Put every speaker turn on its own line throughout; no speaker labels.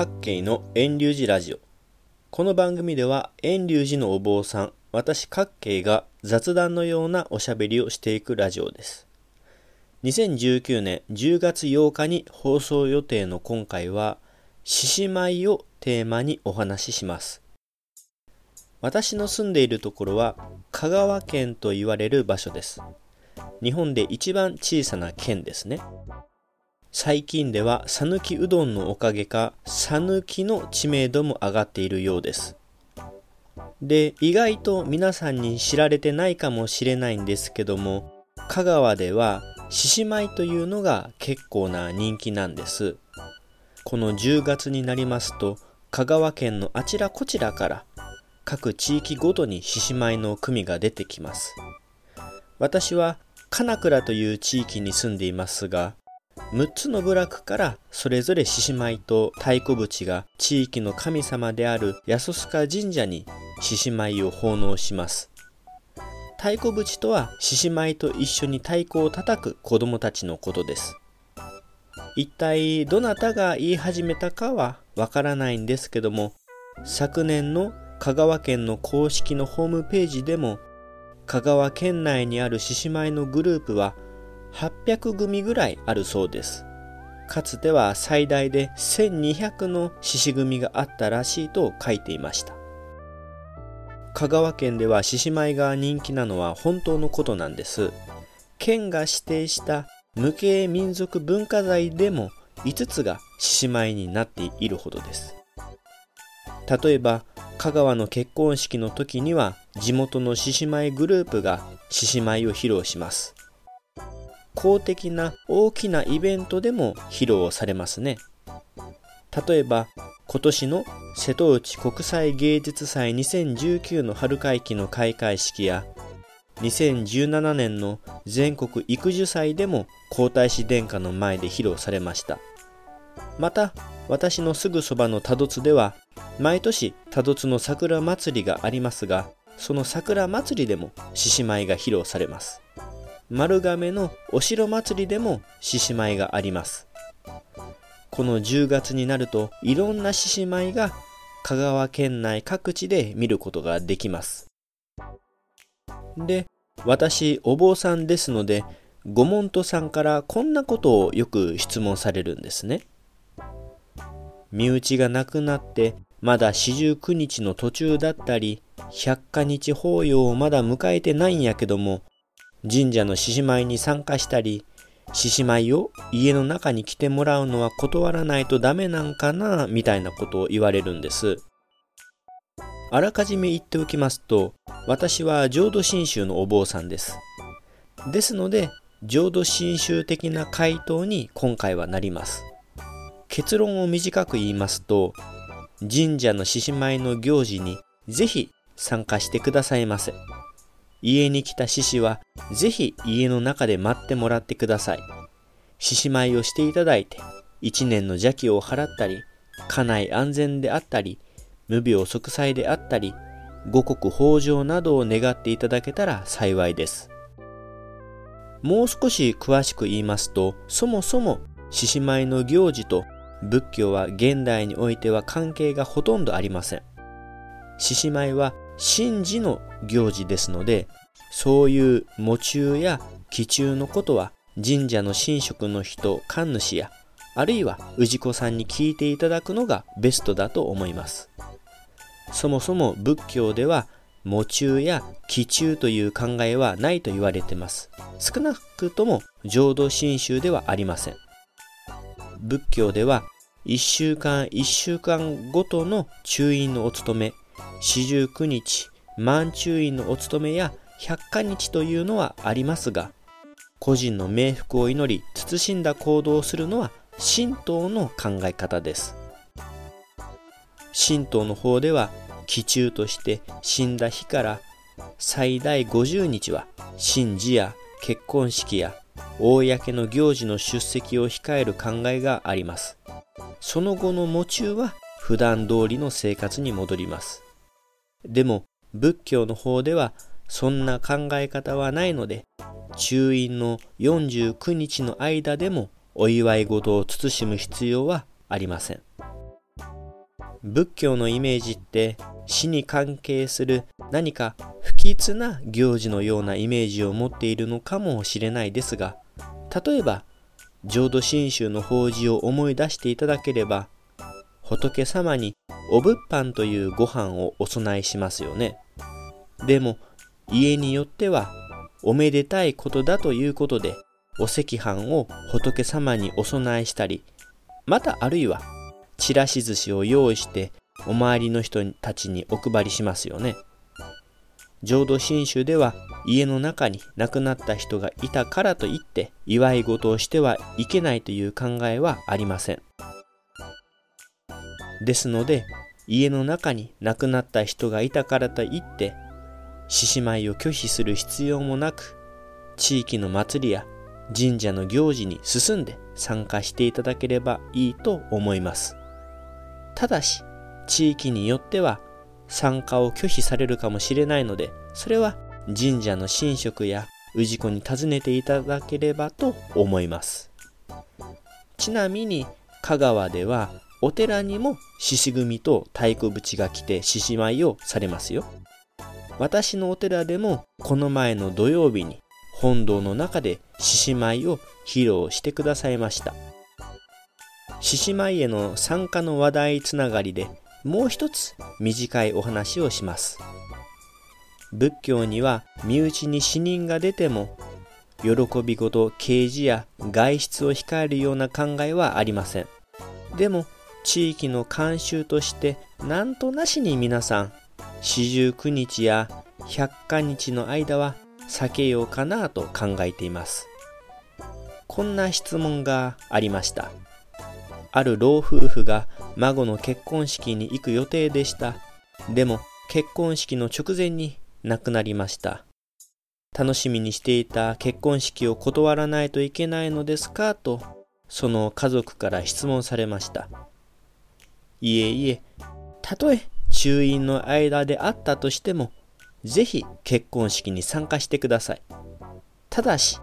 各慶の遠隆寺ラジオ。この番組では遠隆寺のお坊さん私各慶が雑談のようなおしゃべりをしていくラジオです。2019年10月8日に放送予定の今回は獅子舞をテーマにお話しします。私の住んでいるところは香川県と言われる場所です。日本で一番小さな県ですね。最近では讃岐うどんのおかげか讃岐の知名度も上がっているようです。で意外と皆さんに知られてないかもしれないんですけども香川では獅子舞というのが結構な人気なんです。この10月になりますと香川県のあちらこちらから各地域ごとに獅子舞の組が出てきます。私は金倉という地域に住んでいますが6つの部落からそれぞれ獅子舞と太鼓淵が地域の神様である安須賀神社に獅子舞を奉納します。太鼓淵とは獅子舞と一緒に太鼓を叩く子供たちのことです。一体どなたが言い始めたかはわからないんですけども昨年の香川県の公式のホームページでも香川県内にある獅子舞のグループは800組ぐらいあるそうです。かつては最大で1200の獅子組があったらしいと書いていました。香川県では獅子舞が人気なのは本当のことなんです。県が指定した無形民族文化財でも5つが獅子舞になっているほどです。例えば香川の結婚式の時には地元の獅子舞グループが獅子舞を披露します。公的な大きなイベントでも披露されますね。例えば今年の瀬戸内国際芸術祭2019の春会期の開会式や2017年の全国育樹祭でも皇太子殿下の前で披露されました。また私のすぐそばの多度津では毎年多度津の桜祭りがありますがその桜祭りでも獅子舞が披露されます。丸亀のお城祭りでも獅子舞があります。この10月になるといろんな獅子舞が香川県内各地で見ることができます。で私お坊さんですのでご門徒さんからこんなことをよく質問されるんですね。身内が亡くなってまだ四十九日の途中だったり百花日法要をまだ迎えてないんやけども神社の獅子舞に参加したり、獅子舞を家の中に来てもらうのは断らないとダメなんかな、みたいなことを言われるんです。あらかじめ言っておきますと、私は浄土真宗のお坊さんです。ですので、浄土真宗的な回答に今回はなります。結論を短く言いますと、神社の獅子舞の行事にぜひ参加してくださいませ。家に来た獅子は、ぜひ家の中で待ってもらってください。獅子舞をしていただいて、一年の邪気を払ったり、家内安全であったり、無病息災であったり、五穀豊穣などを願っていただけたら幸いです。もう少し詳しく言いますと、そもそも獅子舞の行事と仏教は現代においては関係がほとんどありません。獅子舞は神事の行事ですので、そういう喪中や祈中のことは神社の神職の人、神主や、あるいは氏子さんに聞いていただくのがベストだと思います。そもそも仏教では喪中や祈中という考えはないと言われてます。少なくとも浄土真宗ではありません。仏教では1週間1週間ごとの中院のお勤め四十九日、満中院のお勤めや百花日というのはありますが、個人の冥福を祈り、慎んだ行動をするのは神道の考え方です。神道の方では、期中として死んだ日から最大50日は神事や結婚式や公の行事の出席を控える考えがあります。その後の喪中は普段通りの生活に戻ります。でも仏教の方ではそんな考え方はないので中院の49日の間でもお祝い事を慎む必要はありません。仏教のイメージって死に関係する何か不吉な行事のようなイメージを持っているのかもしれないですが例えば浄土真宗の法事を思い出していただければ仏様にお仏飯というご飯をお供えしますよねでも家によってはおめでたいことだということでお赤飯を仏様にお供えしたりまたあるいはちらし寿司を用意してお周りの人たちにお配りしますよね。浄土真宗では家の中に亡くなった人がいたからといって祝い事をしてはいけないという考えはありません。ですので家の中に亡くなった人がいたからといって獅子舞を拒否する必要もなく地域の祭りや神社の行事に進んで参加していただければいいと思います。ただし、地域によっては参加を拒否されるかもしれないので、それは神社の神職や氏子に尋ねていただければと思います。ちなみに、香川ではお寺にも獅子組と太鼓淵が来て獅子舞をされますよ。私のお寺でもこの前の土曜日に本堂の中で獅子舞を披露してくださいました。獅子舞への参加の話題つながりでもう一つ短いお話をします。仏教には身内に死人が出ても喜び事、啓示や外出を控えるような考えはありません。でも地域の慣習としてなんとなしに皆さん四十九日や百花日の間は避けようかなと考えています。こんな質問がありました。ある老夫婦が孫の結婚式に行く予定でした。でも結婚式の直前に亡くなりました。楽しみにしていた結婚式を断らないといけないのですかと、その家族から質問されました。いえいえ、たとえ中院の間であったとしても、ぜひ結婚式に参加してください。ただし、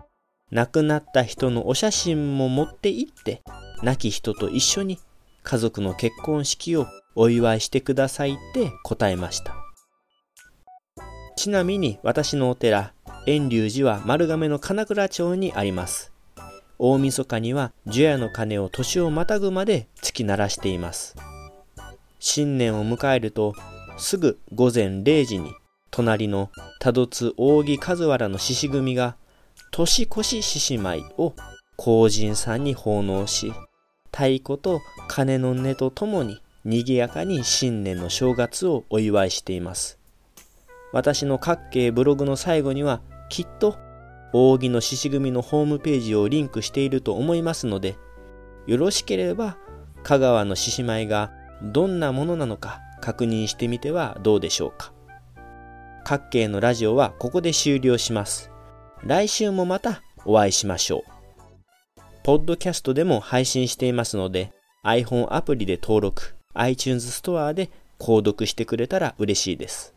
亡くなった人のお写真も持って行って、亡き人と一緒に家族の結婚式をお祝いしてくださいって答えました。ちなみに私のお寺、遠隆寺は丸亀の金倉町にあります。大晦日には除夜の鐘を年をまたぐまで突き鳴らしています。新年を迎えるとすぐ午前0時に隣の多度津扇和原の獅子組が年越し獅子舞を皇人さんに奉納し太鼓と鐘の音とともに賑やかに新年の正月をお祝いしています。私の各系ブログの最後にはきっと扇の獅子組のホームページをリンクしていると思いますのでよろしければ香川の獅子舞がどんなものなのか確認してみてはどうでしょうか各系のラジオはここで終了します。来週もまたお会いしましょう。ポッドキャストでも配信していますので iPhone アプリで登録、iTunes ストアで購読してくれたら嬉しいです。